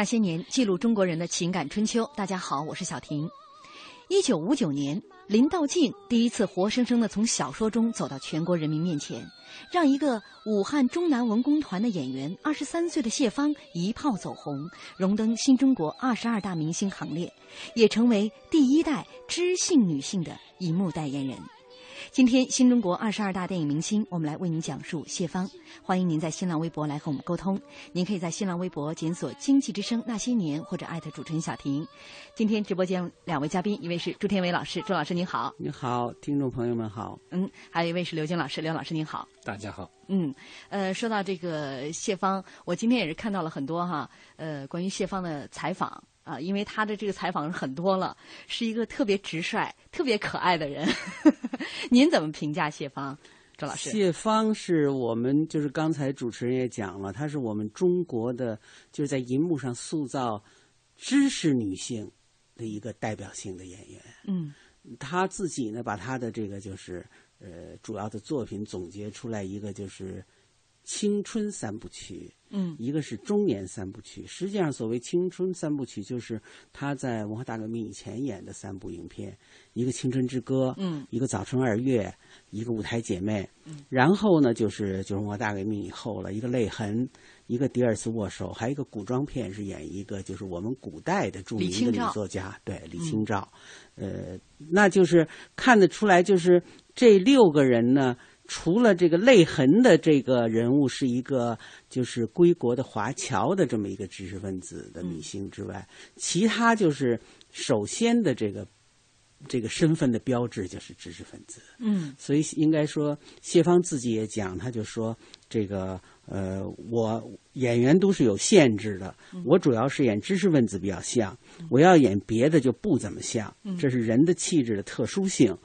那些年，记录中国人的情感春秋。大家好，我是小婷。一九五九年，林道静第一次活生生的从小说中走到全国人民面前，让一个武汉中南文工团的演员，二十三岁的谢芳一炮走红，荣登新中国二十二大明星行列，也成为第一代知性女性的荧幕代言人。今天，新中国二十二大电影明星，我们来为您讲述谢芳。欢迎您在新浪微博来和我们沟通。您可以在新浪微博检索“经济之声那些年”或者艾特主持人小婷。今天直播间两位嘉宾，一位是朱天伟老师，朱老师您好。你好，听众朋友们好。嗯，还有一位是刘晶老师，刘老师您好。大家好。嗯，呃，说到这个谢芳，我今天也是看到了很多哈，呃，关于谢芳的采访。啊，因为他的这个采访是很多了，是一个特别直率、特别可爱的人。您怎么评价谢芳，周老师？谢芳是我们就是刚才主持人也讲了，她是我们中国的就是在银幕上塑造知识女性的一个代表性的演员。嗯，她自己呢，把她的这个就是呃主要的作品总结出来一个就是青春三部曲。嗯，一个是中年三部曲。实际上，所谓青春三部曲，就是他在文化大革命以前演的三部影片：一个《青春之歌》，嗯，一个《早春二月》，一个《舞台姐妹》。嗯，然后呢，就是就是文化大革命以后了，一个《泪痕》，一个《第二次握手》，还有一个古装片是演一个就是我们古代的著名的女作家，对李清照。呃，那就是看得出来，就是这六个人呢。除了这个泪痕的这个人物是一个就是归国的华侨的这么一个知识分子的女性之外，其他就是首先的这个这个身份的标志就是知识分子。嗯，所以应该说，谢芳自己也讲，他就说这个呃，我演员都是有限制的，我主要是演知识分子比较像，我要演别的就不怎么像，这是人的气质的特殊性。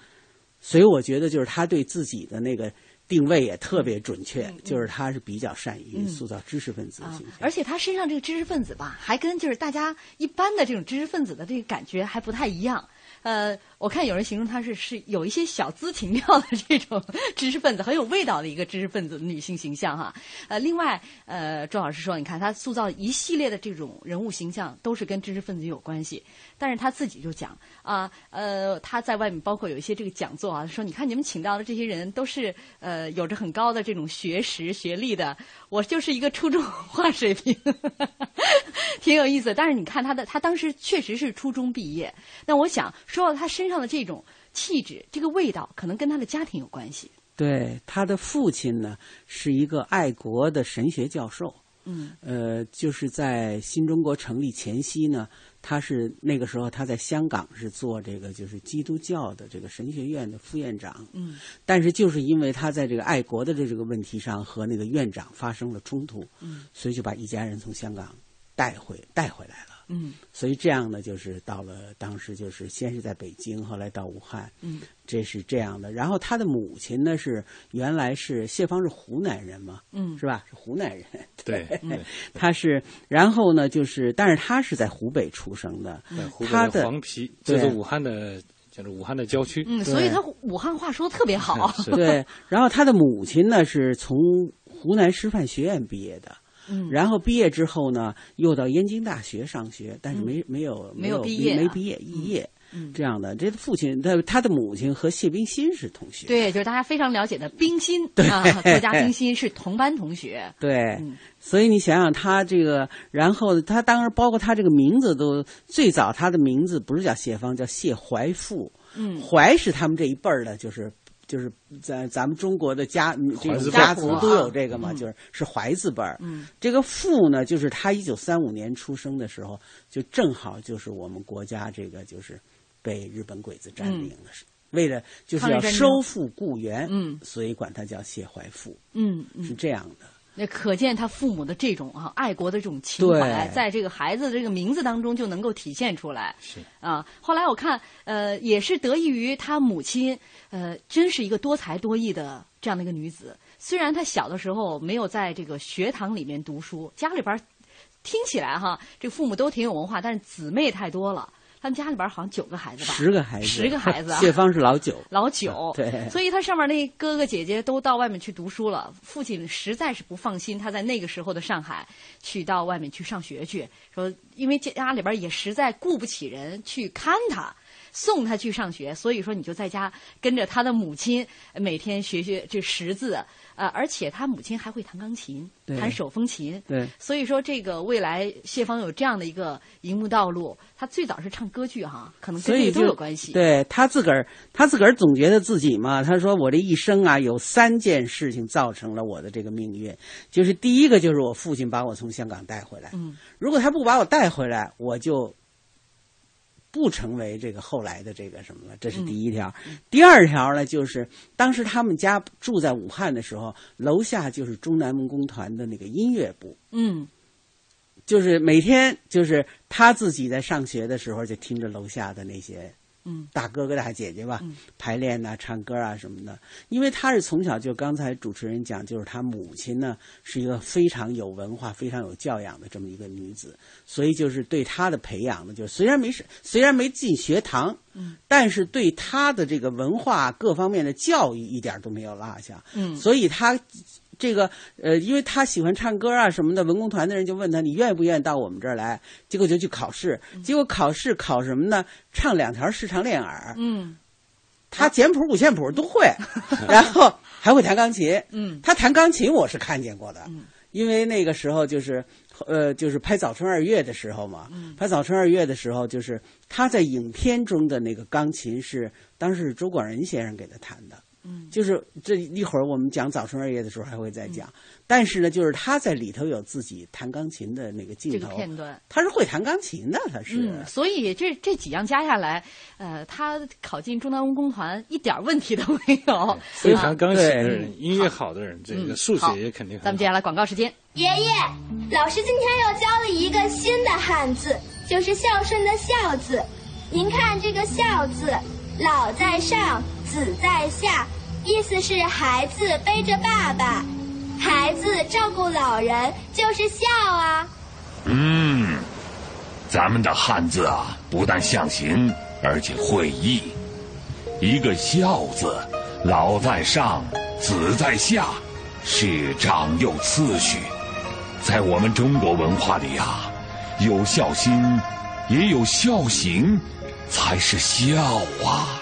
所以我觉得，就是他对自己的那个定位也特别准确，就是他是比较善于塑造知识分子的形象。而且他身上这个知识分子吧，还跟就是大家一般的这种知识分子的这个感觉还不太一样。呃，我看有人形容她是是有一些小资情调的这种 知识分子，很有味道的一个知识分子女性形象哈。呃，另外，呃，周老师说，你看她塑造一系列的这种人物形象都是跟知识分子有关系，但是她自己就讲啊，呃，她在外面包括有一些这个讲座啊，说你看你们请到的这些人都是呃有着很高的这种学识学历的，我就是一个初中文化水平，挺有意思。但是你看她的，她当时确实是初中毕业，那我想。说到他身上的这种气质，这个味道，可能跟他的家庭有关系。对，他的父亲呢是一个爱国的神学教授。嗯，呃，就是在新中国成立前夕呢，他是那个时候他在香港是做这个就是基督教的这个神学院的副院长。嗯，但是就是因为他在这个爱国的这个问题上和那个院长发生了冲突，嗯，所以就把一家人从香港带回带回来了。嗯，所以这样呢，就是到了当时，就是先是在北京，后来到武汉，嗯，这是这样的。然后他的母亲呢是原来是谢芳是湖南人嘛，嗯，是吧？是湖南人，对，他是，然后呢就是，但是他是在湖北出生的，他的黄陂就是武汉的，就是武汉的郊区，嗯，所以他武汉话说的特别好，对。然后他的母亲呢是从湖南师范学院毕业的。嗯，然后毕业之后呢，又到燕京大学上学，但是没没有没有毕业，没毕业肄业，嗯，这样的。这父亲他他的母亲和谢冰心是同学，对，就是大家非常了解的冰心啊，作家冰心是同班同学，对，所以你想想他这个，然后他当时包括他这个名字都最早他的名字不是叫谢芳，叫谢怀富，嗯，怀是他们这一辈儿的，就是。就是在咱们中国的家这种家族都有这个嘛，就是是怀字辈儿。嗯，这个傅呢，就是他一九三五年出生的时候，就正好就是我们国家这个就是被日本鬼子占领了，为了就是要收复故园，嗯，所以管他叫谢怀富，嗯，是这样的。那可见他父母的这种啊爱国的这种情怀，在这个孩子的这个名字当中就能够体现出来。是啊，后来我看，呃，也是得益于他母亲，呃，真是一个多才多艺的这样的一个女子。虽然她小的时候没有在这个学堂里面读书，家里边听起来哈，这父母都挺有文化，但是姊妹太多了。他们家里边好像九个孩子吧，十个孩子，十个孩子。谢芳是老九，老九。对，所以他上面那哥哥姐姐都到外面去读书了。父亲实在是不放心他在那个时候的上海去到外面去上学去，说因为家里边也实在雇不起人去看他，送他去上学，所以说你就在家跟着他的母亲每天学学这识字。呃，而且他母亲还会弹钢琴，弹手风琴。对，所以说这个未来谢芳有这样的一个荧幕道路，他最早是唱歌剧哈，可能跟这都有关系。对他自个儿，他自个儿总觉得自己嘛，他说我这一生啊，有三件事情造成了我的这个命运，就是第一个就是我父亲把我从香港带回来。嗯，如果他不把我带回来，我就。不成为这个后来的这个什么了，这是第一条。第二条呢，就是当时他们家住在武汉的时候，楼下就是中南文工团的那个音乐部。嗯，就是每天就是他自己在上学的时候，就听着楼下的那些。嗯，大哥哥大姐姐吧，排练呐、唱歌啊什么的。因为他是从小就刚才主持人讲，就是他母亲呢是一个非常有文化、非常有教养的这么一个女子，所以就是对他的培养呢，就虽然没是虽然没进学堂，嗯，但是对他的这个文化各方面的教育一点都没有落下，嗯，所以他这个呃，因为他喜欢唱歌啊什么的，文工团的人就问他，你愿不愿意到我们这儿来？结果就去考试，结果考试考什么呢？唱两条视唱练耳。嗯，他简谱、五线谱都会，然后还会弹钢琴。嗯，他弹钢琴我是看见过的，因为那个时候就是呃，就是拍《早春二月》的时候嘛。嗯拍《早春二月》的时候，就是他在影片中的那个钢琴是当时是周广仁先生给他弹的。嗯，就是这一会儿我们讲《早春二月》的时候还会再讲，但是呢，就是他在里头有自己弹钢琴的那个镜头，这个片段，他是会弹钢琴的，他是。嗯，所以这这几样加下来，呃，他考进中南文工团一点问题都没有。会弹钢琴的人，音乐好的人，这个数学也肯定。咱们接下来广告时间。爷爷，老师今天又教了一个新的汉字，就是孝顺的孝字。您看这个孝字，老在上，子在下。意思是孩子背着爸爸，孩子照顾老人，就是孝啊。嗯，咱们的汉字啊，不但象形，而且会意。一个孝字，老在上，子在下，是长幼次序。在我们中国文化里啊，有孝心，也有孝行，才是孝啊。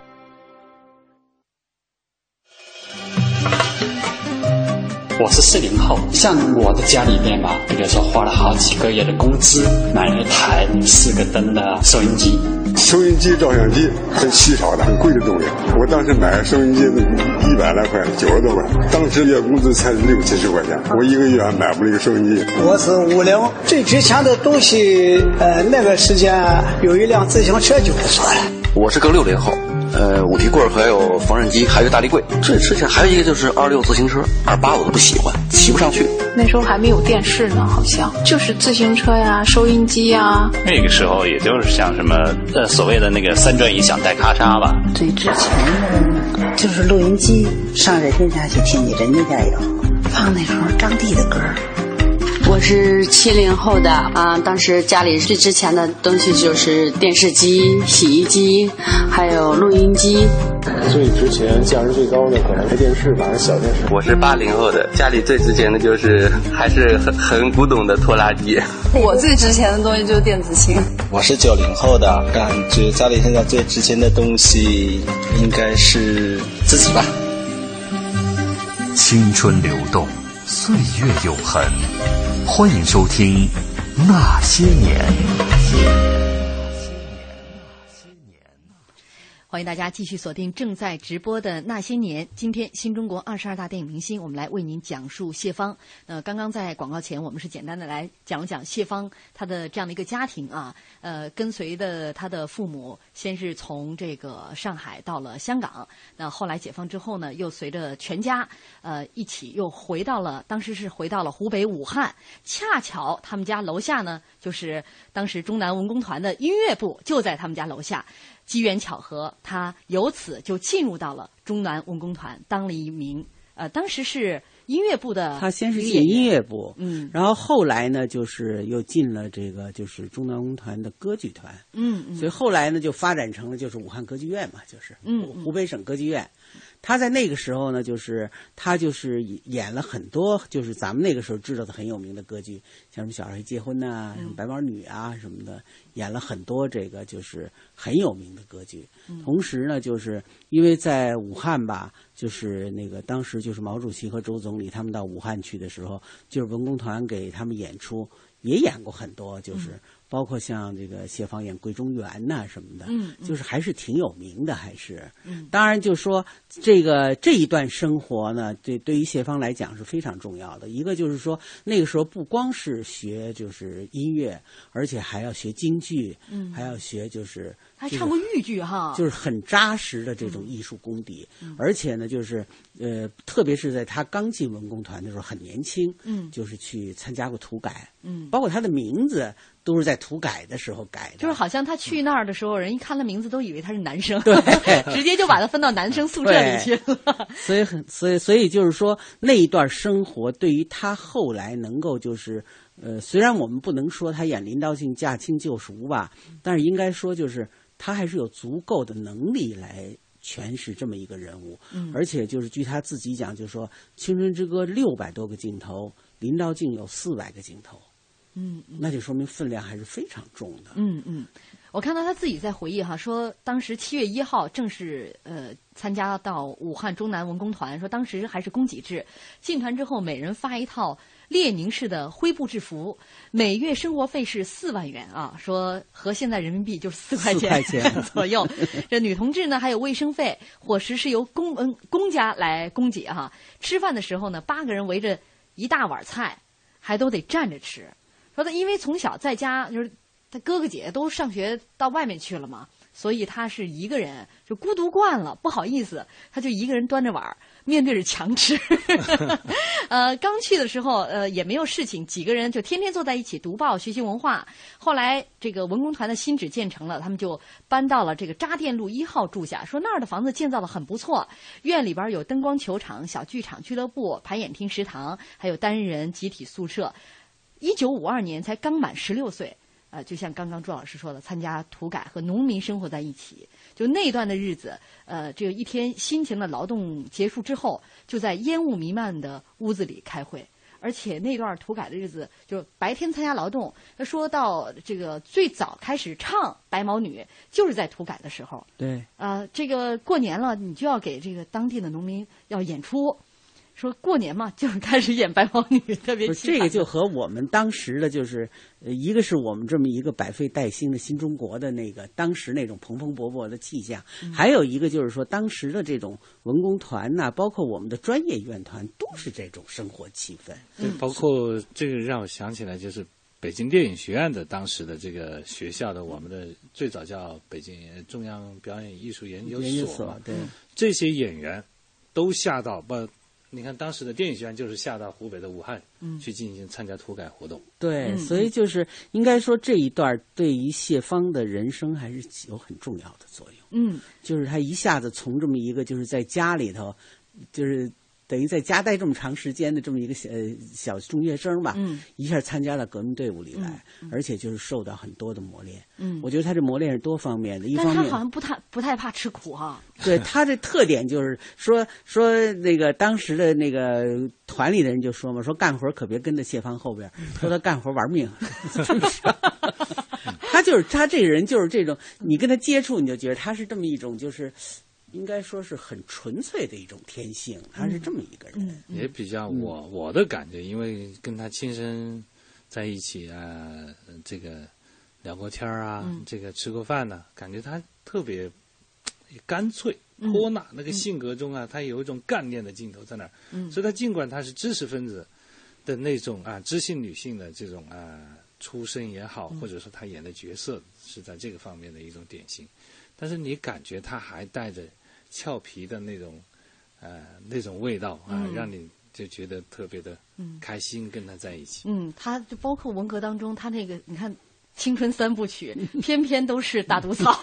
我是四零后，像我的家里边吧，比如说花了好几个月的工资买了一台四个灯的收音机。收音机、照相机很稀少的、很贵的东西。我当时买收音机一百来块，九十多块。当时月工资才六七十块钱，我一个月还买不了一个收音机。我是五零，最值钱的东西，呃，那个时间有一辆自行车就不错了。我是个六零后。呃，五提棍还有缝纫机，还有大立柜。最值钱还有一个就是二六自行车，二八我都不喜欢，骑不上去。那时候还没有电视呢，好像就是自行车呀、收音机呀。那个时候也就是像什么呃所谓的那个三转一响带咔嚓吧。最值钱的就是录音机，上人家家去听去，人家家有放那时候张帝的歌。我是七零后的啊，当时家里最值钱的东西就是电视机、洗衣机，还有录音机。最值钱、价值最高的可能是电视吧，还是小电视。我是八零后的，家里最值钱的就是还是很很古董的拖拉机。我最值钱的东西就是电子琴。我是九零后的，感觉家里现在最值钱的东西应该是自己吧。青春流动，岁月永恒。欢迎收听《那些年》。欢迎大家继续锁定正在直播的《那些年》。今天新中国二十二大电影明星，我们来为您讲述谢芳。呃，刚刚在广告前，我们是简单的来讲讲谢芳她的这样的一个家庭啊。呃，跟随的她的父母，先是从这个上海到了香港，那后来解放之后呢，又随着全家呃一起又回到了，当时是回到了湖北武汉。恰巧他们家楼下呢，就是当时中南文工团的音乐部，就在他们家楼下。机缘巧合，他由此就进入到了中南文工团，当了一名呃，当时是音乐部的。他先是进音乐部，嗯，然后后来呢，就是又进了这个就是中南文工团的歌剧团，嗯嗯，所以后来呢就发展成了就是武汉歌剧院嘛，就是嗯湖北省歌剧院。他在那个时候呢，就是他就是演了很多，就是咱们那个时候知道的很有名的歌剧，像什么《小孩结婚》呐，什么《白毛女》啊什么的，演了很多这个就是很有名的歌剧。同时呢，就是因为在武汉吧，就是那个当时就是毛主席和周总理他们到武汉去的时候，就是文工团给他们演出，也演过很多，就是。包括像这个谢芳演桂中园呐什么的，嗯，就是还是挺有名的，还是，嗯，当然就说这个这一段生活呢，对对于谢芳来讲是非常重要的。一个就是说那个时候不光是学就是音乐，而且还要学京剧，嗯，还要学就是还唱过豫剧哈，就是很扎实的这种艺术功底，而且呢，就是呃，特别是在他刚进文工团的时候，很年轻，嗯，就是去参加过土改，嗯，包括他的名字都是在涂改的时候改的，就是好像他去那儿的时候，人一看他名字都以为他是男生，对，直接就把他分到男生宿舍里去了。所以很，所以所以就是说那一段生活对于他后来能够就是呃，虽然我们不能说他演林道静驾轻就熟吧，但是应该说就是。他还是有足够的能力来诠释这么一个人物，嗯，而且就是据他自己讲，就是说《青春之歌》六百多个镜头，林道静有四百个镜头，嗯，那就说明分量还是非常重的。嗯嗯，我看到他自己在回忆哈，说当时七月一号正式呃参加到武汉中南文工团，说当时还是供给制，进团之后每人发一套。列宁式的灰布制服，每月生活费是四万元啊！说和现在人民币就是四块钱左右。这女同志呢，还有卫生费，伙食是由公嗯公家来供给哈。吃饭的时候呢，八个人围着一大碗菜，还都得站着吃。说他因为从小在家，就是他哥哥姐姐都上学到外面去了嘛，所以他是一个人就孤独惯了，不好意思，他就一个人端着碗。面对着墙吃，呃，刚去的时候，呃，也没有事情，几个人就天天坐在一起读报、学习文化。后来，这个文工团的新址建成了，他们就搬到了这个扎店路一号住下。说那儿的房子建造的很不错，院里边有灯光球场、小剧场、俱乐部、排演厅、食堂，还有单人集体宿舍。一九五二年才刚满十六岁，呃，就像刚刚朱老师说的，参加土改和农民生活在一起。就那段的日子，呃，这个一天辛勤的劳动结束之后，就在烟雾弥漫的屋子里开会。而且那段土改的日子，就白天参加劳动。他说到这个最早开始唱《白毛女》，就是在土改的时候。对。啊，这个过年了，你就要给这个当地的农民要演出。说过年嘛，就是开始演白毛女，特别这个就和我们当时的就是，呃，一个是我们这么一个百废待兴的新中国的那个当时那种蓬蓬勃勃的气象，还有一个就是说当时的这种文工团呐，包括我们的专业院团，都是这种生活气氛。对，包括这个让我想起来，就是北京电影学院的当时的这个学校的，我们的最早叫北京中央表演艺术研究所，对，这些演员都下到不。你看，当时的电影学院就是下到湖北的武汉，去进行参加土改活动。对，所以就是应该说这一段对于谢芳的人生还是有很重要的作用。嗯，就是他一下子从这么一个就是在家里头，就是。等于在家待这么长时间的这么一个小小中学生吧，嗯，一下参加到革命队伍里来，而且就是受到很多的磨练。嗯，我觉得他这磨练是多方面的，一方面他好像不太不太怕吃苦哈。对他这特点就是说说那个当时的那个团里的人就说嘛，说干活可别跟着谢芳后边，说他干活玩命。他就是他这个人就是这种，你跟他接触你就觉得他是这么一种就是。应该说是很纯粹的一种天性，他是这么一个人，也比较我我的感觉，因为跟他亲身在一起啊，这个聊过天啊，这个吃过饭呢，感觉他特别干脆泼辣，那个性格中啊，他有一种干练的劲头在那儿。所以，他尽管他是知识分子的那种啊，知性女性的这种啊出身也好，或者说他演的角色是在这个方面的一种典型，但是你感觉他还带着。俏皮的那种，呃，那种味道啊，让你就觉得特别的开心，跟他在一起。嗯，他就包括文革当中，他那个你看青春三部曲，偏偏都是大毒草。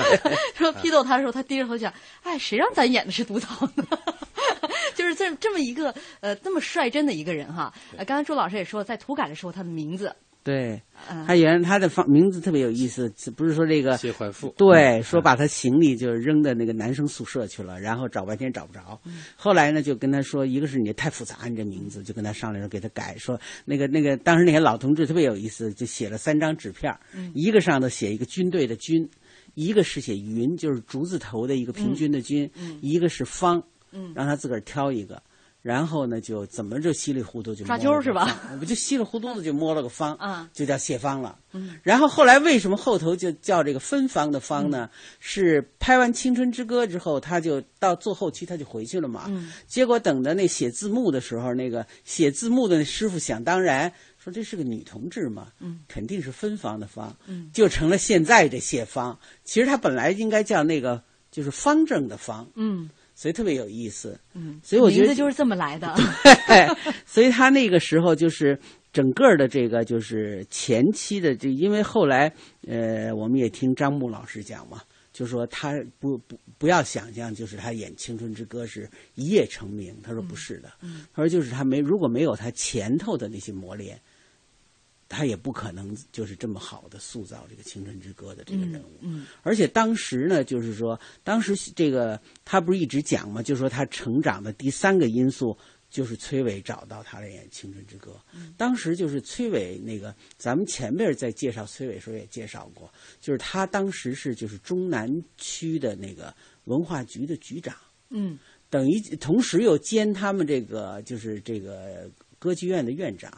说批斗他的时候，他低着头讲：“哎，谁让咱演的是毒草呢？” 就是这这么一个呃，这么率真的一个人哈。呃，刚才朱老师也说，在土改的时候，他的名字。对，他原来他的方名字特别有意思，不是说这个谢怀富，对，说把他行李就扔到那个男生宿舍去了，然后找半天找不着，后来呢就跟他说，一个是你太复杂，你这名字就跟他商量说给他改，说那个那个当时那些老同志特别有意思，就写了三张纸片，一个上头写一个军队的军，一个是写云，就是竹字头的一个平均的均，一个是方，让他自个儿挑一个。然后呢，就怎么就稀里糊涂就抓阄是吧？我们就稀里糊涂的就摸了个方，啊，就叫谢方了。嗯，然后后来为什么后头就叫这个芬芳的芳呢？是拍完《青春之歌》之后，他就到做后期，他就回去了嘛。嗯，结果等着那写字幕的时候，那个写字幕的那师傅想当然说这是个女同志嘛，嗯，肯定是芬芳的芳，嗯，就成了现在这谢芳。其实她本来应该叫那个就是方正的方，嗯，所以特别有意思，嗯，所以我觉得名字就是这么来的。对，所以他那个时候就是整个的这个就是前期的就，因为后来呃，我们也听张牧老师讲嘛。就说他不不不要想象，就是他演《青春之歌》是一夜成名。他说不是的，嗯、他说就是他没如果没有他前头的那些磨练，他也不可能就是这么好的塑造这个《青春之歌》的这个人物。嗯，而且当时呢，就是说当时这个他不是一直讲嘛，就说他成长的第三个因素。就是崔伟找到他来演《青春之歌》，当时就是崔伟那个，咱们前面在介绍崔伟时候也介绍过，就是他当时是就是中南区的那个文化局的局长，嗯，等于同时又兼他们这个就是这个歌剧院的院长，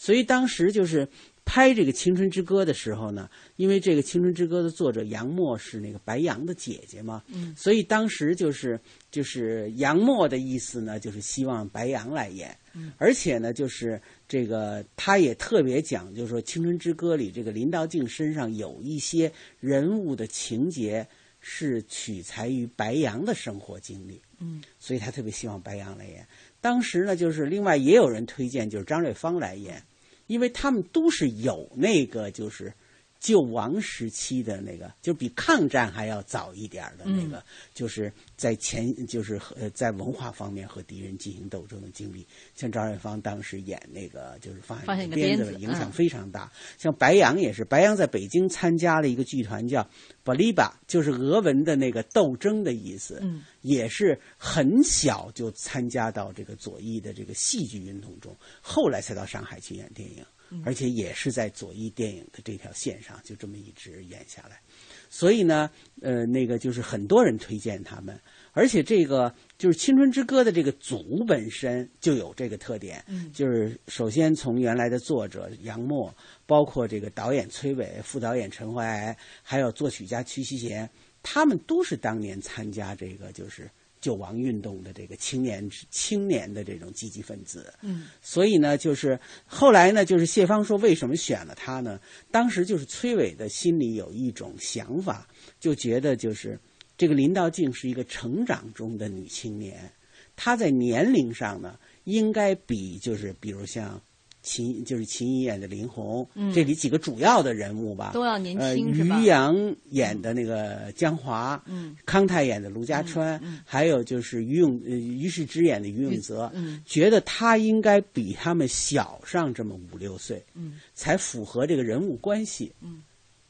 所以当时就是拍这个《青春之歌》的时候呢，因为这个《青春之歌》的作者杨沫是那个白杨的姐姐嘛，嗯，所以当时就是就是杨沫的意思呢，就是希望白杨来演，嗯，而且呢，就是这个他也特别讲，就是说《青春之歌》里这个林道静身上有一些人物的情节是取材于白杨的生活经历，嗯，所以他特别希望白杨来演。当时呢，就是另外也有人推荐，就是张瑞芳来演。因为他们都是有那个就是救亡时期的那个，就比抗战还要早一点的那个，嗯、就是在前就是呃在文化方面和敌人进行斗争的经历。像张瑞芳当时演那个就是发现个鞭子，影响非常大。嗯、像白杨也是，白杨在北京参加了一个剧团叫 Boliba，就是俄文的那个斗争的意思。嗯，也是很小就参加到这个左翼的这个戏剧运动中，后来才到上海去演电影。而且也是在左翼电影的这条线上，就这么一直演下来。所以呢，呃，那个就是很多人推荐他们，而且这个就是《青春之歌》的这个组本身就有这个特点，嗯，就是首先从原来的作者杨沫，包括这个导演崔伟、副导演陈怀哀，还有作曲家屈西贤，他们都是当年参加这个就是。救亡运动的这个青年青年的这种积极分子，嗯，所以呢，就是后来呢，就是谢芳说为什么选了他呢？当时就是崔伟的心里有一种想法，就觉得就是这个林道静是一个成长中的女青年，她在年龄上呢，应该比就是比如像。秦就是秦怡演的林红，嗯、这里几个主要的人物吧，都要年轻、呃、是吧？于洋演的那个江华，嗯，康泰演的卢家川，嗯。嗯、还有就是于永呃于世之演的于永泽，嗯，觉得他应该比他们小上这么五六岁，嗯，才符合这个人物关系，嗯，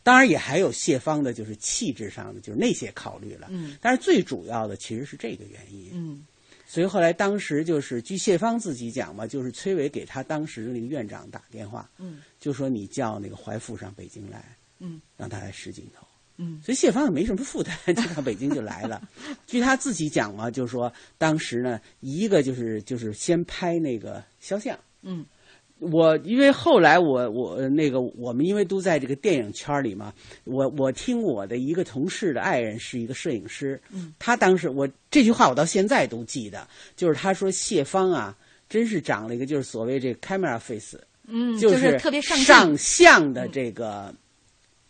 当然也还有谢芳的，就是气质上的，就是那些考虑了，嗯，但是最主要的其实是这个原因，嗯。所以后来，当时就是据谢芳自己讲嘛，就是崔伟给他当时的那个院长打电话，嗯，就说你叫那个怀富上北京来，嗯，让他来试镜头，嗯，所以谢芳也没什么负担，就到北京就来了。据他自己讲嘛，就是说当时呢，一个就是就是先拍那个肖像，嗯。我因为后来我我那个我们因为都在这个电影圈里嘛，我我听我的一个同事的爱人是一个摄影师，嗯，他当时我这句话我到现在都记得，就是他说谢芳啊，真是长了一个就是所谓这 camera face，嗯，就是特别上上相的这个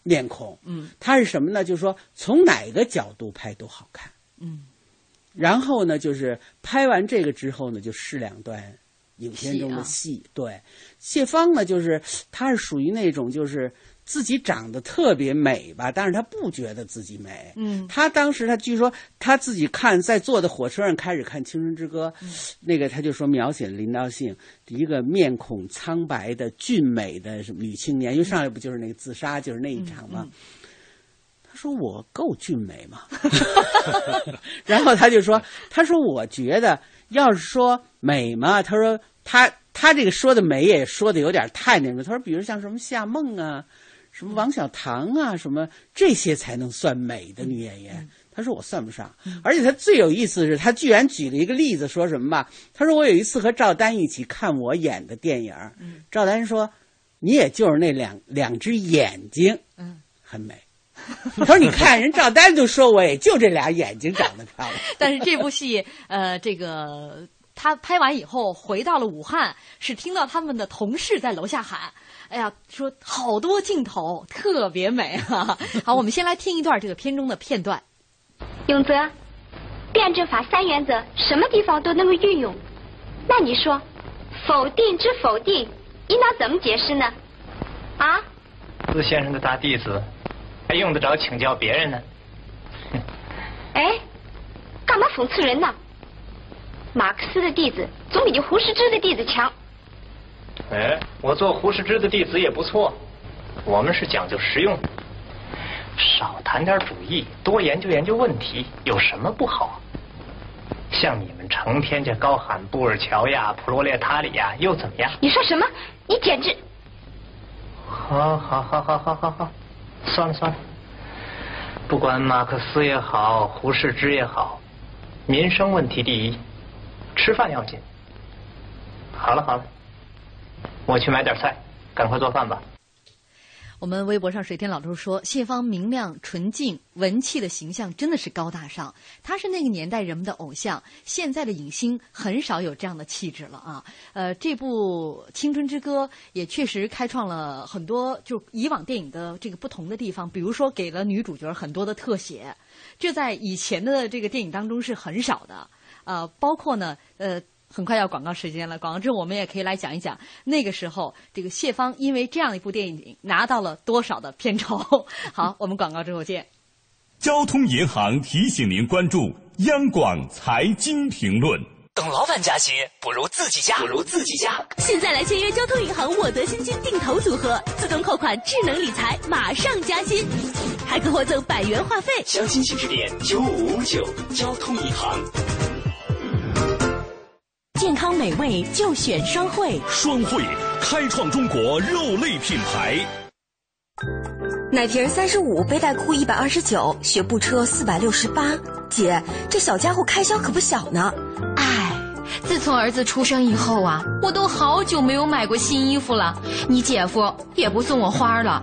面孔，嗯，他是什么呢？就是说从哪个角度拍都好看，嗯，然后呢，就是拍完这个之后呢，就试两段。影片中的戏、啊、对谢芳呢，就是她是属于那种就是自己长得特别美吧，但是她不觉得自己美。嗯，她当时她据说她自己看在坐的火车上开始看《青春之歌》嗯，那个她就说描写林道静一个面孔苍白的俊美的女青年，因为上来不就是那个自杀就是那一场吗？嗯嗯他说我够俊美吗？然后他就说，他说我觉得要是说美嘛，他说他他这个说的美也说的有点太那个。他说，比如像什么夏梦啊，什么王小棠啊，什么这些才能算美的女演员。他说我算不上，而且他最有意思的是，他居然举了一个例子，说什么吧？他说我有一次和赵丹一起看我演的电影，赵丹说你也就是那两两只眼睛，嗯，很美。他说：“你看，人赵丹就说我也就这俩眼睛长得漂亮。”但是这部戏，呃，这个他拍完以后回到了武汉，是听到他们的同事在楼下喊：“哎呀，说好多镜头，特别美啊！” 好，我们先来听一段这个片中的片段。永泽，辩证法三原则什么地方都能够运用，那你说，否定之否定，应当怎么解释呢？啊？自先生的大弟子，还用得着请教别人呢？哎，干嘛讽刺人呢？马克思的弟子总比你胡适之的弟子强。哎，我做胡适之的弟子也不错。我们是讲究实用，少谈点主义，多研究研究问题，有什么不好？像你们成天就高喊布尔乔亚、普罗列塔里亚，又怎么样？你说什么？你简直……好，好，好，好，好，好，好，算了，算了。不管马克思也好，胡适之也好，民生问题第一。吃饭要紧。好了好了，我去买点菜，赶快做饭吧。我们微博上水天老周说，谢芳明亮、纯净、文气的形象真的是高大上，她是那个年代人们的偶像。现在的影星很少有这样的气质了啊。呃，这部《青春之歌》也确实开创了很多就以往电影的这个不同的地方，比如说给了女主角很多的特写，这在以前的这个电影当中是很少的。呃，包括呢，呃，很快要广告时间了。广告之后，我们也可以来讲一讲那个时候这个谢芳因为这样一部电影拿到了多少的片酬。好，我们广告之后见。交通银行提醒您关注央广财经评论。等老板加薪，不如自己加，不如自己加。现在来签约交通银行沃德新金定投组合，自动扣款，智能理财，马上加薪，还可获赠百元话费。详情请致电九五五九交通银行。健康美味就选双汇，双汇开创中国肉类品牌。奶瓶三十五，背带裤一百二十九，学步车四百六十八。姐，这小家伙开销可不小呢。唉，自从儿子出生以后啊，我都好久没有买过新衣服了。你姐夫也不送我花了。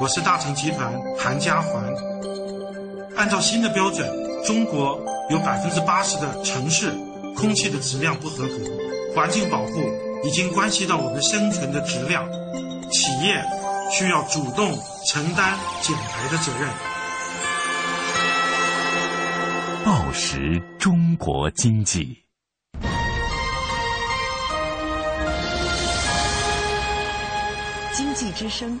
我是大成集团韩家环。按照新的标准，中国有百分之八十的城市空气的质量不合格，环境保护已经关系到我们生存的质量，企业需要主动承担减排的责任。报时中国经济，经济之声。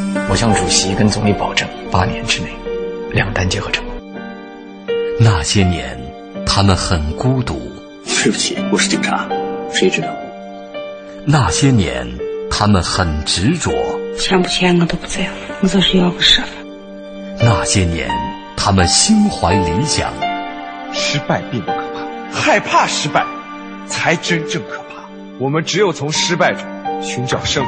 我向主席跟总理保证，八年之内，两弹结合成功。那些年，他们很孤独。对不起，我是警察，谁知道？那些年，他们很执着。钱不钱我都不在乎，我就是要个设法。那些年，他们心怀理想。失败并不可怕。害怕失败，才真正可怕。我们只有从失败中寻找胜利，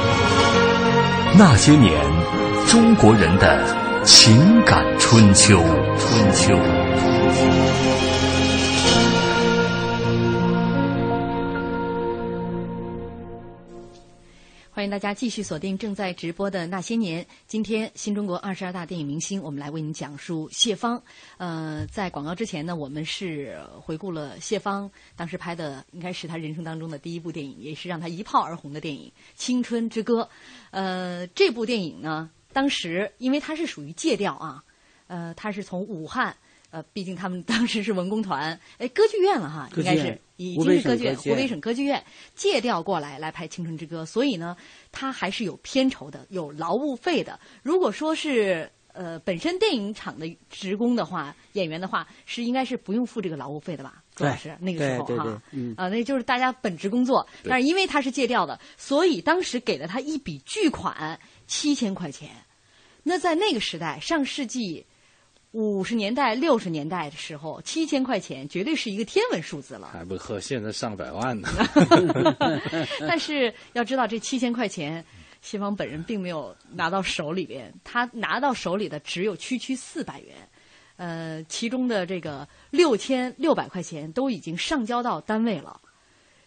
那些年，中国人的情感春秋。春秋。欢迎大家继续锁定正在直播的《那些年》。今天新中国二十二大电影明星，我们来为您讲述谢芳。呃，在广告之前呢，我们是回顾了谢芳当时拍的，应该是他人生当中的第一部电影，也是让他一炮而红的电影《青春之歌》。呃，这部电影呢，当时因为它是属于借调啊，呃，它是从武汉。呃，毕竟他们当时是文工团，哎，歌剧院了哈，应该是已经是歌剧院，湖北省歌剧院借调过来来拍《青春之歌》，所以呢，他还是有片酬的，有劳务费的。如果说是呃本身电影厂的职工的话，演员的话是应该是不用付这个劳务费的吧？朱老师那个时候哈，啊，那就是大家本职工作，但是因为他是借调的，所以当时给了他一笔巨款七千块钱。那在那个时代，上世纪。五十年代、六十年代的时候，七千块钱绝对是一个天文数字了，还不和现在上百万呢。但是要知道，这七千块钱，谢芳本人并没有拿到手里边，他拿到手里的只有区区四百元，呃，其中的这个六千六百块钱都已经上交到单位了。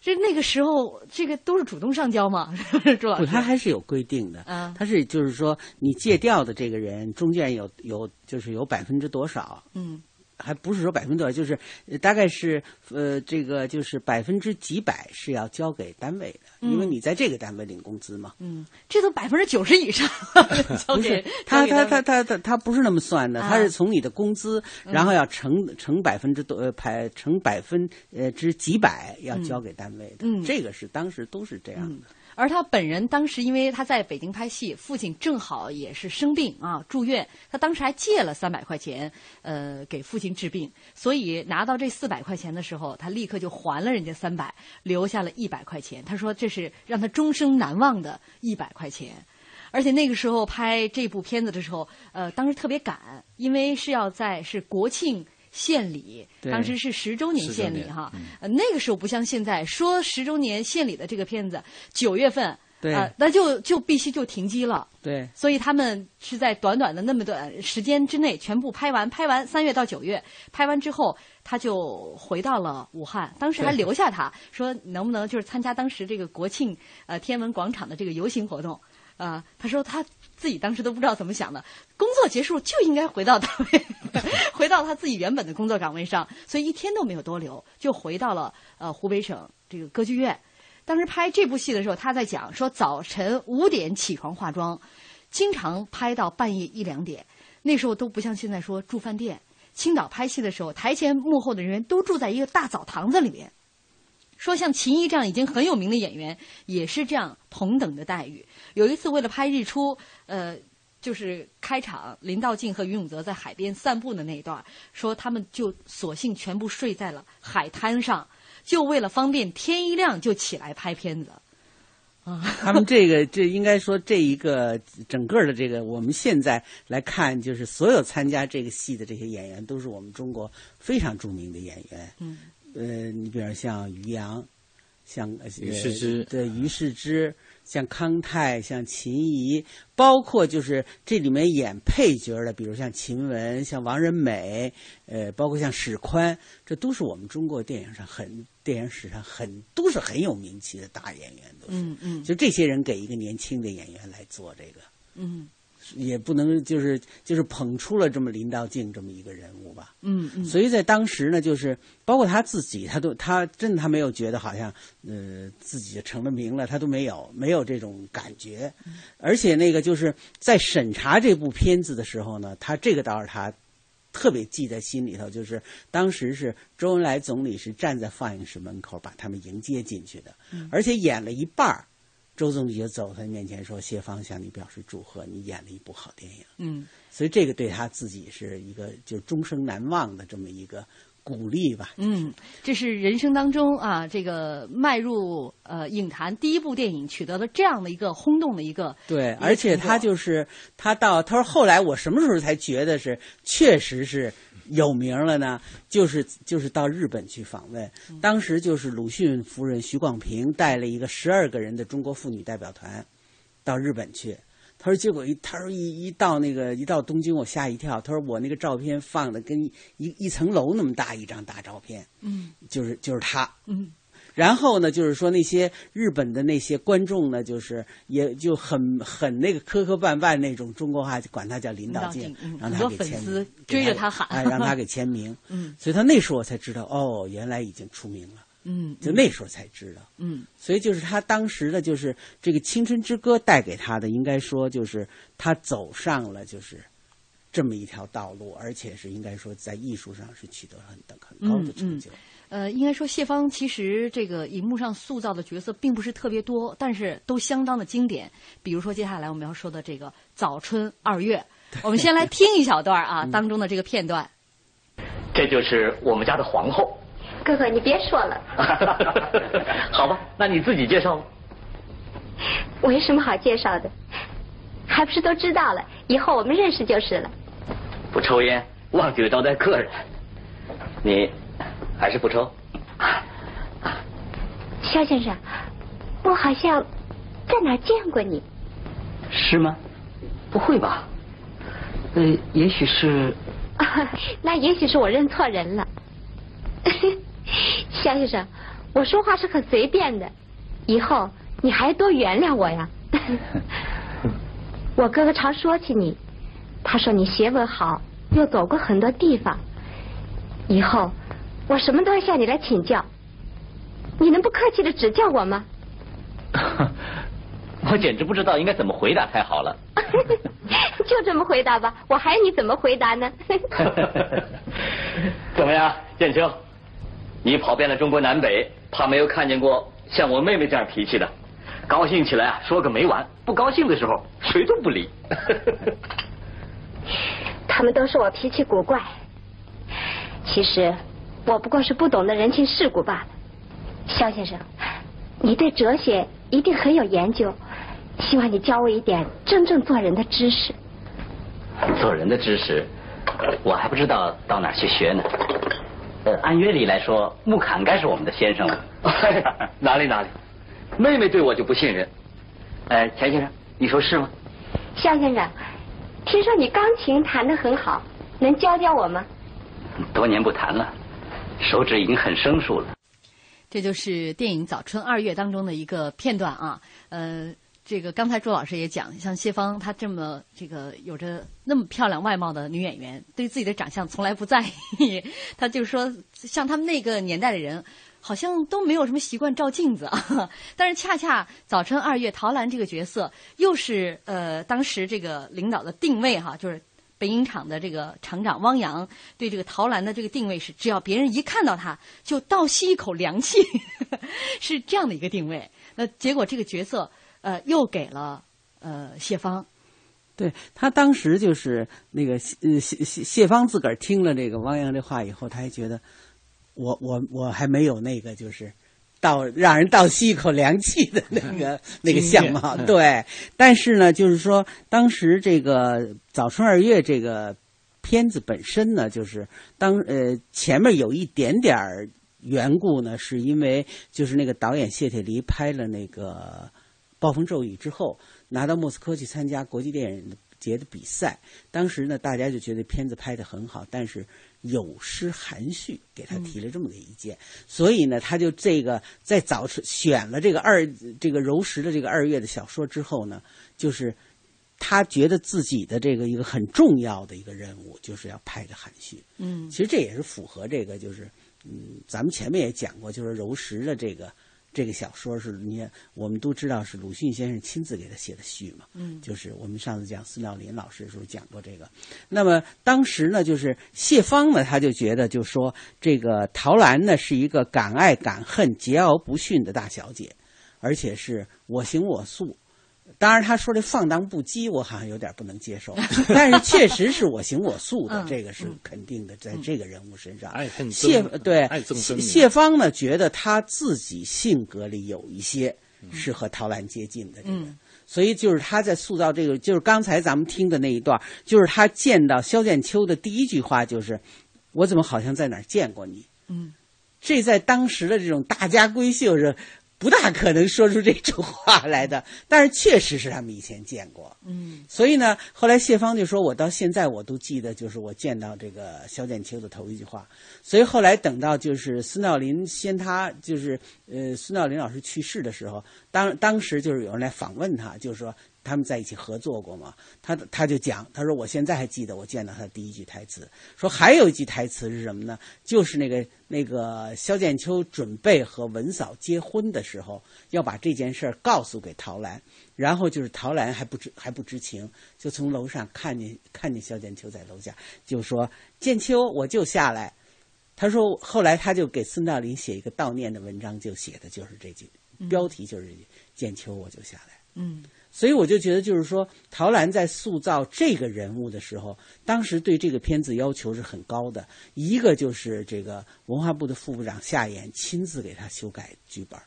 这那个时候，这个都是主动上交嘛？朱老师，不，他还是有规定的。嗯，他是就是说，你借调的这个人中间有有就是有百分之多少？嗯。还不是说百分之多少，就是大概是呃，这个就是百分之几百是要交给单位的，因为你在这个单位领工资嘛。嗯，这都百分之九十以上 不是他他他他他他不是那么算的，他是从你的工资，然后要乘乘百分之多呃排乘百分呃之几百要交给单位的。嗯，这个是当时都是这样的。而他本人当时因为他在北京拍戏，父亲正好也是生病啊住院，他当时还借了三百块钱，呃给父亲治病，所以拿到这四百块钱的时候，他立刻就还了人家三百，留下了一百块钱。他说这是让他终生难忘的一百块钱，而且那个时候拍这部片子的时候，呃当时特别赶，因为是要在是国庆。献礼，当时是十周年献礼哈，呃，那个时候不像现在说十周年献礼的这个片子，九月份，啊，那就就必须就停机了，对，所以他们是在短短的那么短时间之内全部拍完，拍完三月到九月，拍完之后他就回到了武汉，当时还留下他说能不能就是参加当时这个国庆呃天文广场的这个游行活动。啊，他说他自己当时都不知道怎么想的，工作结束就应该回到单位，回到他自己原本的工作岗位上，所以一天都没有多留，就回到了呃湖北省这个歌剧院。当时拍这部戏的时候，他在讲说早晨五点起床化妆，经常拍到半夜一两点，那时候都不像现在说住饭店。青岛拍戏的时候，台前幕后的人员都住在一个大澡堂子里面。说像秦怡这样已经很有名的演员，也是这样同等的待遇。有一次为了拍日出，呃，就是开场，林道静和于永泽在海边散步的那一段，说他们就索性全部睡在了海滩上，就为了方便天一亮就起来拍片子。啊，他们这个这应该说这一个整个的这个，我们现在来看，就是所有参加这个戏的这些演员，都是我们中国非常著名的演员。嗯。呃，你比如像于洋，像于世之，对于世之，像康泰，像秦怡，包括就是这里面演配角的，比如像秦雯，像王仁美，呃，包括像史宽，这都是我们中国电影上很电影史上很都是很有名气的大演员，都是。嗯嗯。就这些人给一个年轻的演员来做这个。嗯。也不能就是就是捧出了这么林道静这么一个人物吧，嗯嗯，所以在当时呢，就是包括他自己，他都他真的他没有觉得好像呃自己成了名了，他都没有没有这种感觉，而且那个就是在审查这部片子的时候呢，他这个倒是他特别记在心里头，就是当时是周恩来总理是站在放映室门口把他们迎接进去的，而且演了一半儿。周总理就走他面前说：“谢芳向你表示祝贺，你演了一部好电影。”嗯，所以这个对他自己是一个就终生难忘的这么一个鼓励吧。嗯，这是人生当中啊，这个迈入呃影坛第一部电影，取得了这样的一个轰动的一个。对，而且他就是他到他说后来我什么时候才觉得是确实是有名了呢？就是就是到日本去访问，当时就是鲁迅夫人徐广平带了一个十二个人的中国妇女代表团到日本去。他说：“结果一，他说一一到那个一到东京，我吓一跳。他说我那个照片放的跟一一层楼那么大一张大照片，嗯，就是就是他，嗯。然后呢，就是说那些日本的那些观众呢，就是也就很很那个磕磕绊绊那种中国话就，管他叫林道静，让他给签名，追着他喊，哎让他给签名。嗯，所以他那时候我才知道，哦，原来已经出名了。”嗯，就那时候才知道，嗯，所以就是他当时的就是这个《青春之歌》带给他的，应该说就是他走上了就是这么一条道路，而且是应该说在艺术上是取得了很等很高的成就。呃，应该说谢芳其实这个荧幕上塑造的角色并不是特别多，但是都相当的经典。比如说接下来我们要说的这个《早春二月》，我们先来听一小段啊当中的这个片段。这就是我们家的皇后。哥哥，你别说了。好吧，那你自己介绍吧。我有什么好介绍的？还不是都知道了？以后我们认识就是了。不抽烟，忘记了招待客人。你还是不抽？肖先生，我好像在哪见过你。是吗？不会吧？呃，也许是。那也许是我认错人了。肖先生，我说话是很随便的，以后你还多原谅我呀。我哥哥常说起你，他说你学问好，又走过很多地方，以后我什么都要向你来请教，你能不客气的指教我吗？我简直不知道应该怎么回答才好了。就这么回答吧，我还要你怎么回答呢？怎么样，建秋？你跑遍了中国南北，怕没有看见过像我妹妹这样脾气的。高兴起来啊，说个没完；不高兴的时候，谁都不理。他们都说我脾气古怪，其实我不过是不懂得人情世故罢了。肖先生，你对哲学一定很有研究，希望你教我一点真正做人的知识。做人的知识，我还不知道到哪去学呢。呃，按约理来说，木坎该是我们的先生了。哪里哪里，妹妹对我就不信任。呃，钱先生，你说是吗？肖先生，听说你钢琴弹得很好，能教教我吗？多年不弹了，手指已经很生疏了。这就是电影《早春二月》当中的一个片段啊，呃。这个刚才朱老师也讲，像谢芳她这么这个有着那么漂亮外貌的女演员，对自己的长相从来不在意。她就说，像他们那个年代的人，好像都没有什么习惯照镜子啊。但是恰恰早春二月陶兰这个角色，又是呃当时这个领导的定位哈，就是北影厂的这个厂长汪洋对这个陶兰的这个定位是，只要别人一看到她，就倒吸一口凉气，是这样的一个定位。那结果这个角色。呃，又给了呃谢芳，对他当时就是那个谢谢谢芳自个儿听了这个汪洋这话以后，他还觉得我我我还没有那个就是倒让人倒吸一口凉气的那个那个相貌，对。但是呢，就是说当时这个《早春二月》这个片子本身呢，就是当呃前面有一点点儿缘故呢，是因为就是那个导演谢铁骊拍了那个。暴风骤雨之后，拿到莫斯科去参加国际电影节的比赛。当时呢，大家就觉得片子拍得很好，但是有失含蓄，给他提了这么个意见。所以呢，他就这个在早春选了这个二这个柔石的这个二月的小说之后呢，就是他觉得自己的这个一个很重要的一个任务，就是要拍个含蓄。嗯，其实这也是符合这个，就是嗯，咱们前面也讲过，就是柔石的这个。这个小说是你我们都知道是鲁迅先生亲自给他写的序嘛，嗯，就是我们上次讲孙兆林老师的时候讲过这个。那么当时呢，就是谢芳呢，他就觉得就说这个陶兰呢是一个敢爱敢恨、桀骜不驯的大小姐，而且是我行我素，当然，他说这放荡不羁，我好像有点不能接受。但是确实是我行我素的，这个是肯定的，在这个人物身上。谢对谢谢芳呢，觉得他自己性格里有一些是和陶兰接近的，嗯，所以就是他在塑造这个，就是刚才咱们听的那一段，就是他见到萧剑秋的第一句话就是：“我怎么好像在哪儿见过你？”嗯，这在当时的这种大家闺秀是。不大可能说出这种话来的，但是确实是他们以前见过。嗯，所以呢，后来谢芳就说：“我到现在我都记得，就是我见到这个萧剑秋的头一句话。”所以后来等到就是孙道临先他就是呃孙道临老师去世的时候，当当时就是有人来访问他，就是说。他们在一起合作过嘛？他他就讲，他说我现在还记得我见到他第一句台词，说还有一句台词是什么呢？就是那个那个萧剑秋准备和文嫂结婚的时候，要把这件事儿告诉给陶兰，然后就是陶兰还不知还不知情，就从楼上看见看见萧剑秋在楼下，就说剑秋我就下来。他说后来他就给孙道临写一个悼念的文章，就写的就是这句标题就是剑秋我就下来。嗯。所以我就觉得，就是说，陶兰在塑造这个人物的时候，当时对这个片子要求是很高的。一个就是这个文化部的副部长夏衍亲自给他修改剧本，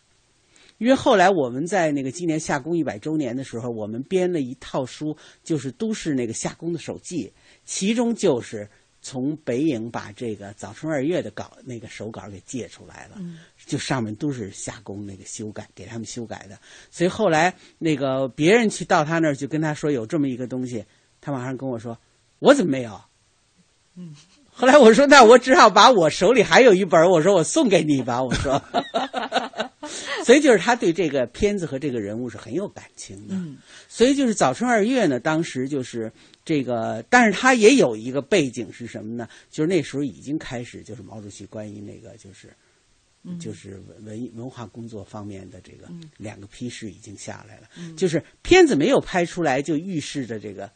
因为后来我们在那个今年夏宫一百周年的时候，我们编了一套书，就是都市那个夏宫的手记，其中就是从北影把这个早春二月的稿那个手稿给借出来了。就上面都是夏宫那个修改，给他们修改的。所以后来那个别人去到他那儿，就跟他说有这么一个东西，他马上跟我说：“我怎么没有？”嗯。后来我说：“那我只好把我手里还有一本，我说我送给你吧。”我说。所以就是他对这个片子和这个人物是很有感情的。嗯。所以就是早春二月呢，当时就是这个，但是他也有一个背景是什么呢？就是那时候已经开始，就是毛主席关于那个就是。就是文文化工作方面的这个两个批示已经下来了，就是片子没有拍出来，就预示着这个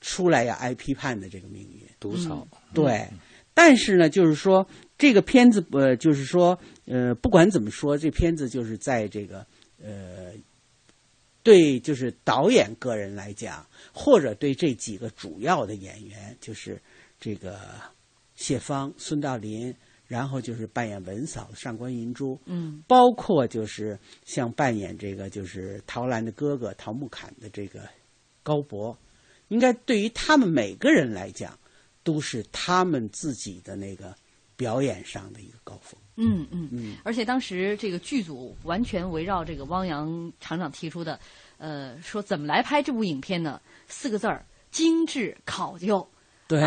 出来要挨批判的这个命运。毒草对，但是呢，就是说这个片子呃，就是说呃，不管怎么说，这片子就是在这个呃，对，就是导演个人来讲，或者对这几个主要的演员，就是这个谢芳、孙道临。然后就是扮演文嫂上官银珠，嗯，包括就是像扮演这个就是陶兰的哥哥陶木侃的这个高博，应该对于他们每个人来讲，都是他们自己的那个表演上的一个高峰。嗯嗯嗯。而且当时这个剧组完全围绕这个汪洋厂长提出的，呃，说怎么来拍这部影片呢？四个字儿：精致考究。对，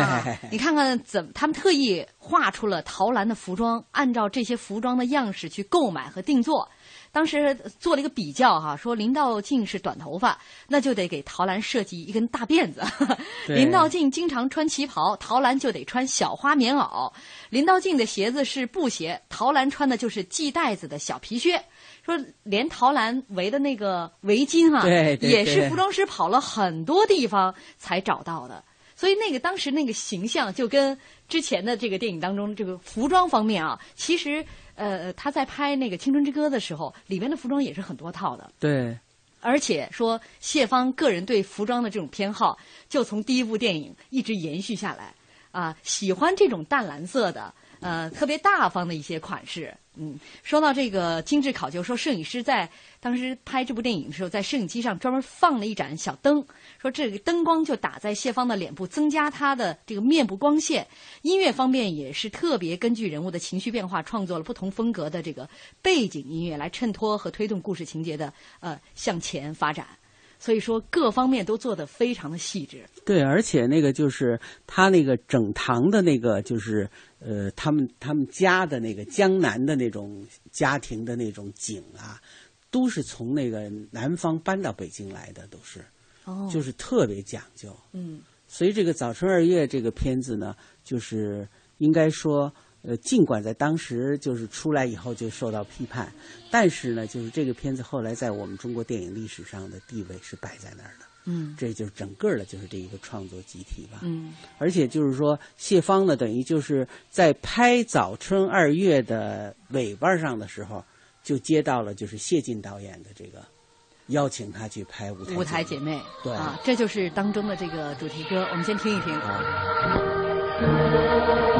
你看看怎么他们特意画出了陶兰的服装，按照这些服装的样式去购买和定做。当时做了一个比较哈，说林道静是短头发，那就得给陶兰设计一根大辫子。林道静经常穿旗袍，陶兰就得穿小花棉袄。林道静的鞋子是布鞋，陶兰穿的就是系带子的小皮靴。说连陶兰围的那个围巾哈，也是服装师跑了很多地方才找到的。所以那个当时那个形象就跟之前的这个电影当中这个服装方面啊，其实呃他在拍那个《青春之歌》的时候，里面的服装也是很多套的。对，而且说谢芳个人对服装的这种偏好，就从第一部电影一直延续下来啊，喜欢这种淡蓝色的呃特别大方的一些款式。嗯，说到这个精致考究，说摄影师在当时拍这部电影的时候，在摄影机上专门放了一盏小灯，说这个灯光就打在谢芳的脸部，增加她的这个面部光线。音乐方面也是特别根据人物的情绪变化，创作了不同风格的这个背景音乐，来衬托和推动故事情节的呃向前发展。所以说各方面都做得非常的细致。对，而且那个就是他那个整堂的那个就是。呃，他们他们家的那个江南的那种家庭的那种景啊，都是从那个南方搬到北京来的，都是，哦，就是特别讲究。嗯，所以这个《早春二月》这个片子呢，就是应该说，呃，尽管在当时就是出来以后就受到批判，但是呢，就是这个片子后来在我们中国电影历史上的地位是摆在那儿的。嗯，这就是整个的，就是这一个创作集体吧。嗯，而且就是说，谢芳呢，等于就是在拍《早春二月》的尾巴上的时候，就接到了就是谢晋导演的这个邀请他去拍舞台舞台姐妹，对。啊，这就是当中的这个主题歌，我们先听一听。这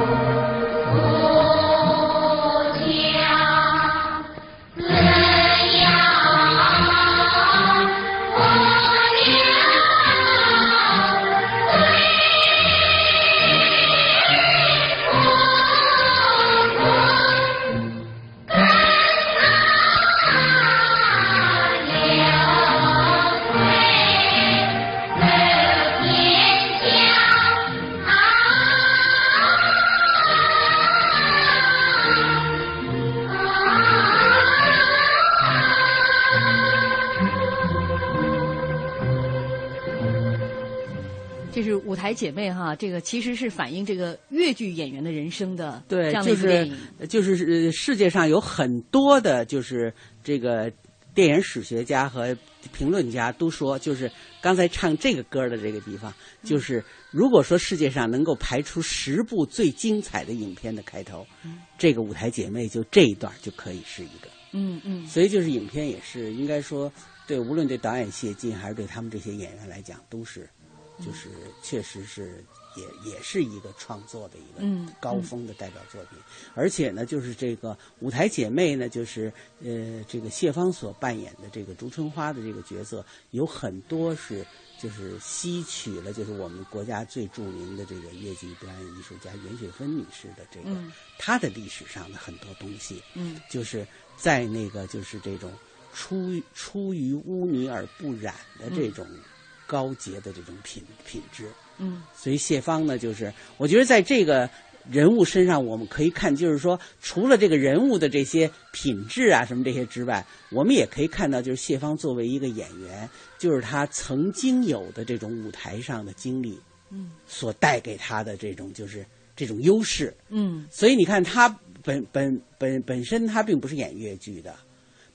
舞台姐妹哈，这个其实是反映这个越剧演员的人生的对，这样的一部电影。就是世界上有很多的，就是这个电影史学家和评论家都说，就是刚才唱这个歌的这个地方，就是如果说世界上能够排出十部最精彩的影片的开头，这个舞台姐妹就这一段就可以是一个。嗯嗯。所以就是影片也是应该说，对无论对导演谢晋还是对他们这些演员来讲，都是。就是确实是也也是一个创作的一个高峰的代表作品，而且呢，就是这个舞台姐妹呢，就是呃，这个谢芳所扮演的这个竹春花的这个角色，有很多是就是吸取了就是我们国家最著名的这个越剧表演艺术家袁雪芬女士的这个她的历史上的很多东西，嗯，就是在那个就是这种出出于污泥而不染的这种。高洁的这种品品质，嗯，所以谢芳呢，就是我觉得在这个人物身上，我们可以看，就是说，除了这个人物的这些品质啊什么这些之外，我们也可以看到，就是谢芳作为一个演员，就是他曾经有的这种舞台上的经历，嗯，所带给他的这种就是这种优势，嗯，所以你看他本本本本身他并不是演越剧的。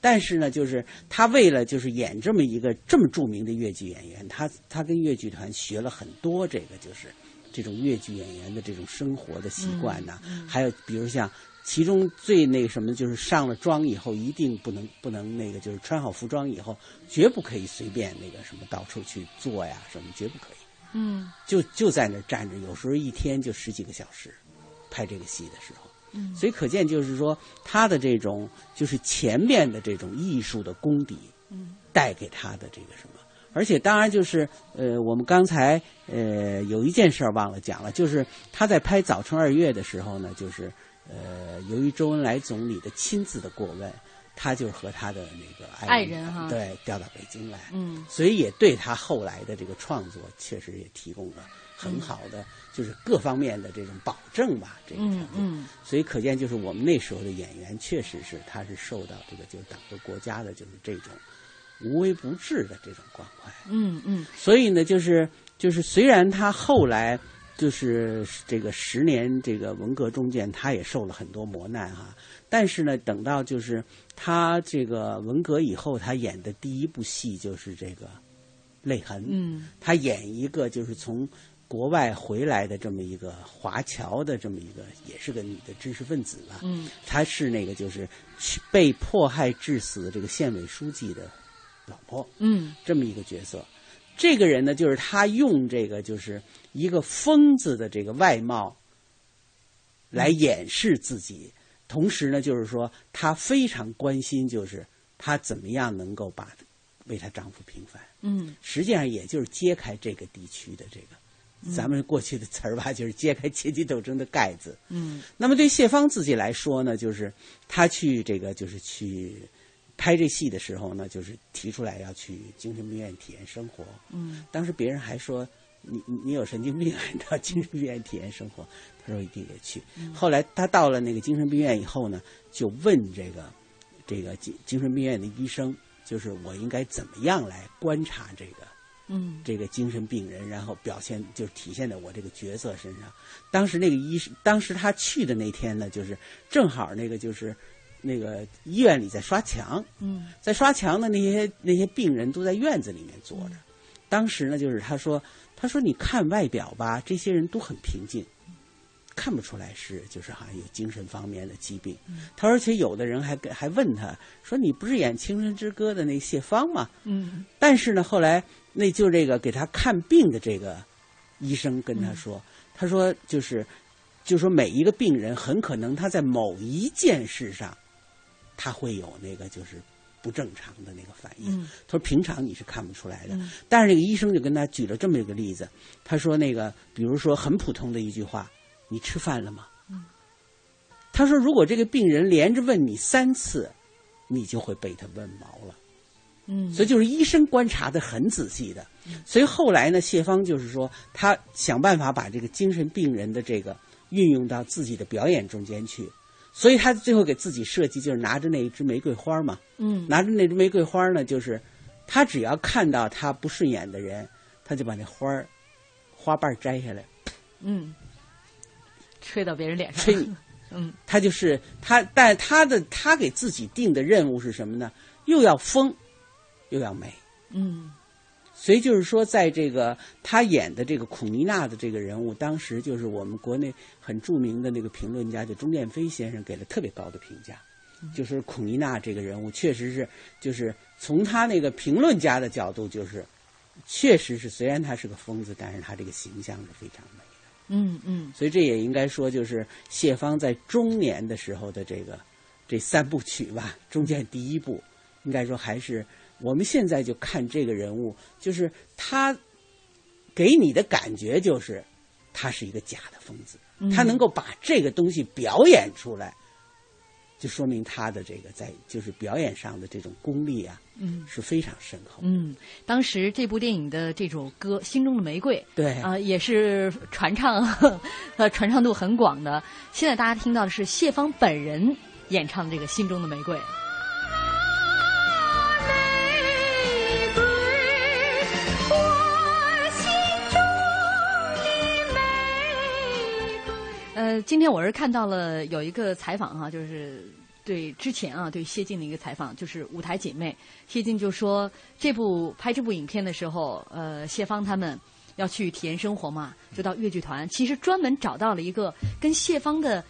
但是呢，就是他为了就是演这么一个这么著名的越剧演员，他他跟越剧团学了很多这个就是这种越剧演员的这种生活的习惯呐，还有比如像其中最那个什么，就是上了妆以后一定不能不能那个就是穿好服装以后绝不可以随便那个什么到处去坐呀什么绝不可以，嗯，就就在那儿站着，有时候一天就十几个小时拍这个戏的时候。所以可见，就是说他的这种就是前面的这种艺术的功底，带给他的这个什么？而且当然就是呃，我们刚才呃有一件事忘了讲了，就是他在拍《早春二月》的时候呢，就是呃，由于周恩来总理的亲自的过问，他就和他的那个爱人哈，对调到北京来，嗯，所以也对他后来的这个创作确实也提供了很好的。就是各方面的这种保证吧，这个条件，嗯，所以可见就是我们那时候的演员，确实是他是受到这个就是党和国家的就是这种无微不至的这种关怀，嗯嗯，所以呢，就是就是虽然他后来就是这个十年这个文革中间，他也受了很多磨难哈，但是呢，等到就是他这个文革以后，他演的第一部戏就是这个《泪痕》，嗯，他演一个就是从。国外回来的这么一个华侨的这么一个，也是个女的知识分子吧。嗯，她是那个就是被迫害致死的这个县委书记的老婆。嗯，这么一个角色，这个人呢，就是他用这个就是一个疯子的这个外貌来掩饰自己，同时呢，就是说她非常关心，就是她怎么样能够把为她丈夫平反。嗯，实际上也就是揭开这个地区的这个。咱们过去的词儿吧，就是揭开阶级斗争的盖子。嗯，那么对谢芳自己来说呢，就是他去这个就是去拍这戏的时候呢，就是提出来要去精神病院体验生活。嗯，当时别人还说你你有神经病，你到精神病院体验生活。他说一定得去。后来他到了那个精神病院以后呢，就问这个这个精精神病院的医生，就是我应该怎么样来观察这个。嗯，这个精神病人，然后表现就体现在我这个角色身上。当时那个医生，当时他去的那天呢，就是正好那个就是那个医院里在刷墙，嗯，在刷墙的那些那些病人都在院子里面坐着。当时呢，就是他说，他说你看外表吧，这些人都很平静，看不出来是就是好像有精神方面的疾病。他说，而且有的人还还问他说：“你不是演《青春之歌》的那谢芳吗？”嗯。但是呢，后来那就这个给他看病的这个医生跟他说：“他说就是，就说每一个病人很可能他在某一件事上，他会有那个就是不正常的那个反应。他说平常你是看不出来的。但是那个医生就跟他举了这么一个例子，他说那个比如说很普通的一句话。”你吃饭了吗？他说：“如果这个病人连着问你三次，你就会被他问毛了。”嗯，所以就是医生观察的很仔细的。所以后来呢，谢芳就是说，他想办法把这个精神病人的这个运用到自己的表演中间去。所以他最后给自己设计就是拿着那一支玫瑰花嘛，嗯，拿着那支玫瑰花呢，就是他只要看到他不顺眼的人，他就把那花儿花瓣摘下来，嗯。吹到别人脸上，吹，嗯，他就是他，但他的他给自己定的任务是什么呢？又要疯，又要美，嗯，所以就是说，在这个他演的这个孔妮娜的这个人物，当时就是我们国内很著名的那个评论家，就钟建飞先生给了特别高的评价，就是孔妮娜这个人物确实是，就是从他那个评论家的角度，就是确实是虽然他是个疯子，但是他这个形象是非常美的。嗯嗯，所以这也应该说，就是谢芳在中年的时候的这个这三部曲吧，中间第一部，应该说还是我们现在就看这个人物，就是他给你的感觉就是他是一个假的疯子，他能够把这个东西表演出来。就说明他的这个在就是表演上的这种功力啊，嗯，是非常深厚。嗯，当时这部电影的这首歌《心中的玫瑰》，对啊，也是传唱，呃，传唱度很广的。现在大家听到的是谢芳本人演唱的这个《心中的玫瑰》。呃，今天我是看到了有一个采访哈，就是对之前啊对谢晋的一个采访，就是舞台姐妹谢晋就说这部拍这部影片的时候，呃，谢芳他们要去体验生活嘛，就到越剧团，其实专门找到了一个跟谢芳的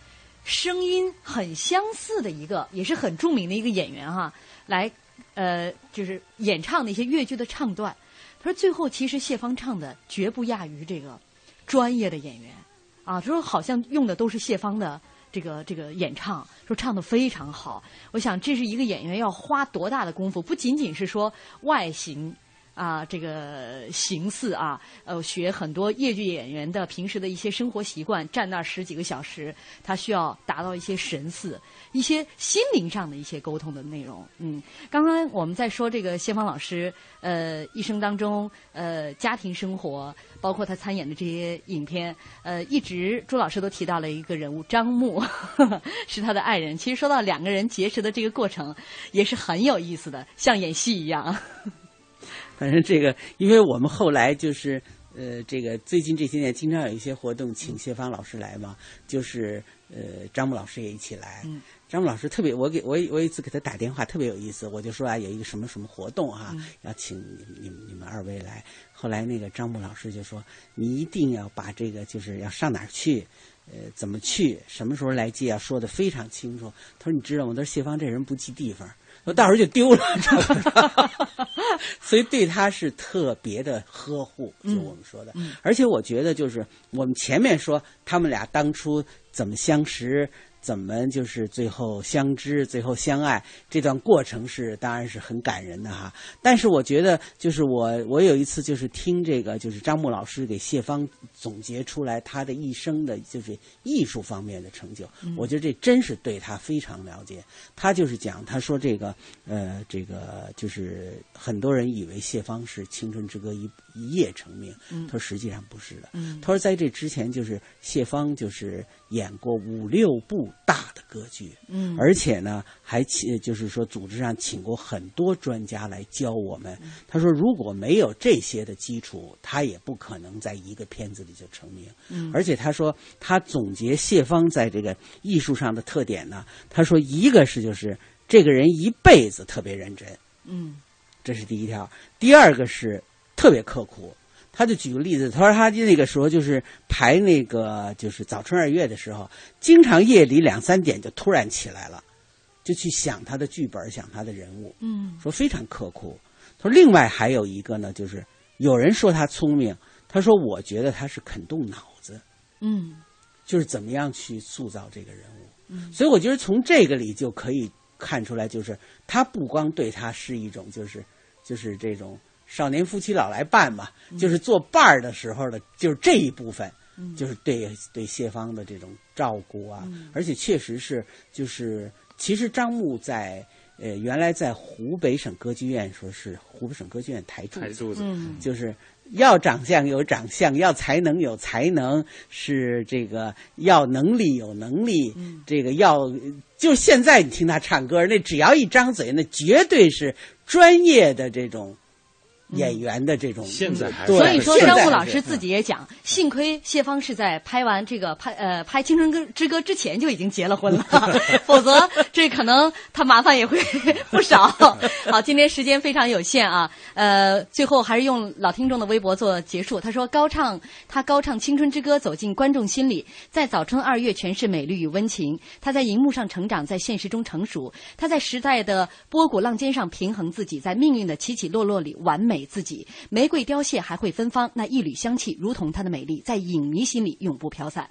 声音很相似的一个，也是很著名的一个演员哈，来呃就是演唱那些越剧的唱段。他说最后其实谢芳唱的绝不亚于这个专业的演员。啊，他说好像用的都是谢芳的这个这个演唱，说唱的非常好。我想这是一个演员要花多大的功夫，不仅仅是说外形啊，这个形似啊，呃，学很多越剧演员的平时的一些生活习惯，站那儿十几个小时，他需要达到一些神似。一些心灵上的一些沟通的内容，嗯，刚刚我们在说这个谢芳老师，呃，一生当中，呃，家庭生活，包括他参演的这些影片，呃，一直朱老师都提到了一个人物张牧，是他的爱人。其实说到两个人结识的这个过程，也是很有意思的，像演戏一样。反正这个，因为我们后来就是，呃，这个最近这些年经常有一些活动，请谢芳老师来嘛，就是呃，张牧老师也一起来。张木老师特别，我给我我一次给他打电话特别有意思，我就说啊，有一个什么什么活动啊，要请你你你们二位来。后来那个张木老师就说，你一定要把这个就是要上哪儿去，呃，怎么去，什么时候来接啊，说的非常清楚。他说你知道吗？他说谢芳这人不记地方，我到时候就丢了。所以对他是特别的呵护，就我们说的。而且我觉得就是我们前面说他们俩当初怎么相识。怎么就是最后相知，最后相爱这段过程是当然是很感人的哈。但是我觉得就是我我有一次就是听这个就是张牧老师给谢芳总结出来他的一生的就是艺术方面的成就，我觉得这真是对他非常了解。他就是讲他说这个呃这个就是很多人以为谢芳是《青春之歌》一一夜成名，他说实际上不是的。他说在这之前就是谢芳就是演过五六部。大的歌剧，嗯，而且呢，还请就是说，组织上请过很多专家来教我们。他说，如果没有这些的基础，他也不可能在一个片子里就成名。嗯，而且他说，他总结谢芳在这个艺术上的特点呢，他说，一个是就是这个人一辈子特别认真，嗯，这是第一条；第二个是特别刻苦。他就举个例子，他说他那个时候就是排那个就是早春二月的时候，经常夜里两三点就突然起来了，就去想他的剧本，想他的人物。嗯，说非常刻苦。他说另外还有一个呢，就是有人说他聪明，他说我觉得他是肯动脑子。嗯，就是怎么样去塑造这个人物。嗯，所以我觉得从这个里就可以看出来，就是他不光对他是一种，就是就是这种。少年夫妻老来伴嘛，就是做伴儿的时候的，就是这一部分，就是对对谢芳的这种照顾啊，而且确实是，就是其实张牧在呃原来在湖北省歌剧院说是湖北省歌剧院台柱子，就是要长相有长相，要才能有才能，是这个要能力有能力，这个要就现在你听他唱歌，那只要一张嘴，那绝对是专业的这种。演员的这种，现在所以说张牧老师自己也讲，幸亏谢芳是在拍完这个拍呃拍《青春歌之歌》之前就已经结了婚了，否则这可能他麻烦也会不少。好，今天时间非常有限啊，呃，最后还是用老听众的微博做结束。他说高唱他高唱《青春之歌》走进观众心里，在早春二月诠释美丽与温情。他在荧幕上成长，在现实中成熟。他在时代的波谷浪尖上平衡自己，在命运的起起落落里完美。自己玫瑰凋谢还会芬芳，那一缕香气如同她的美丽，在影迷心里永不飘散。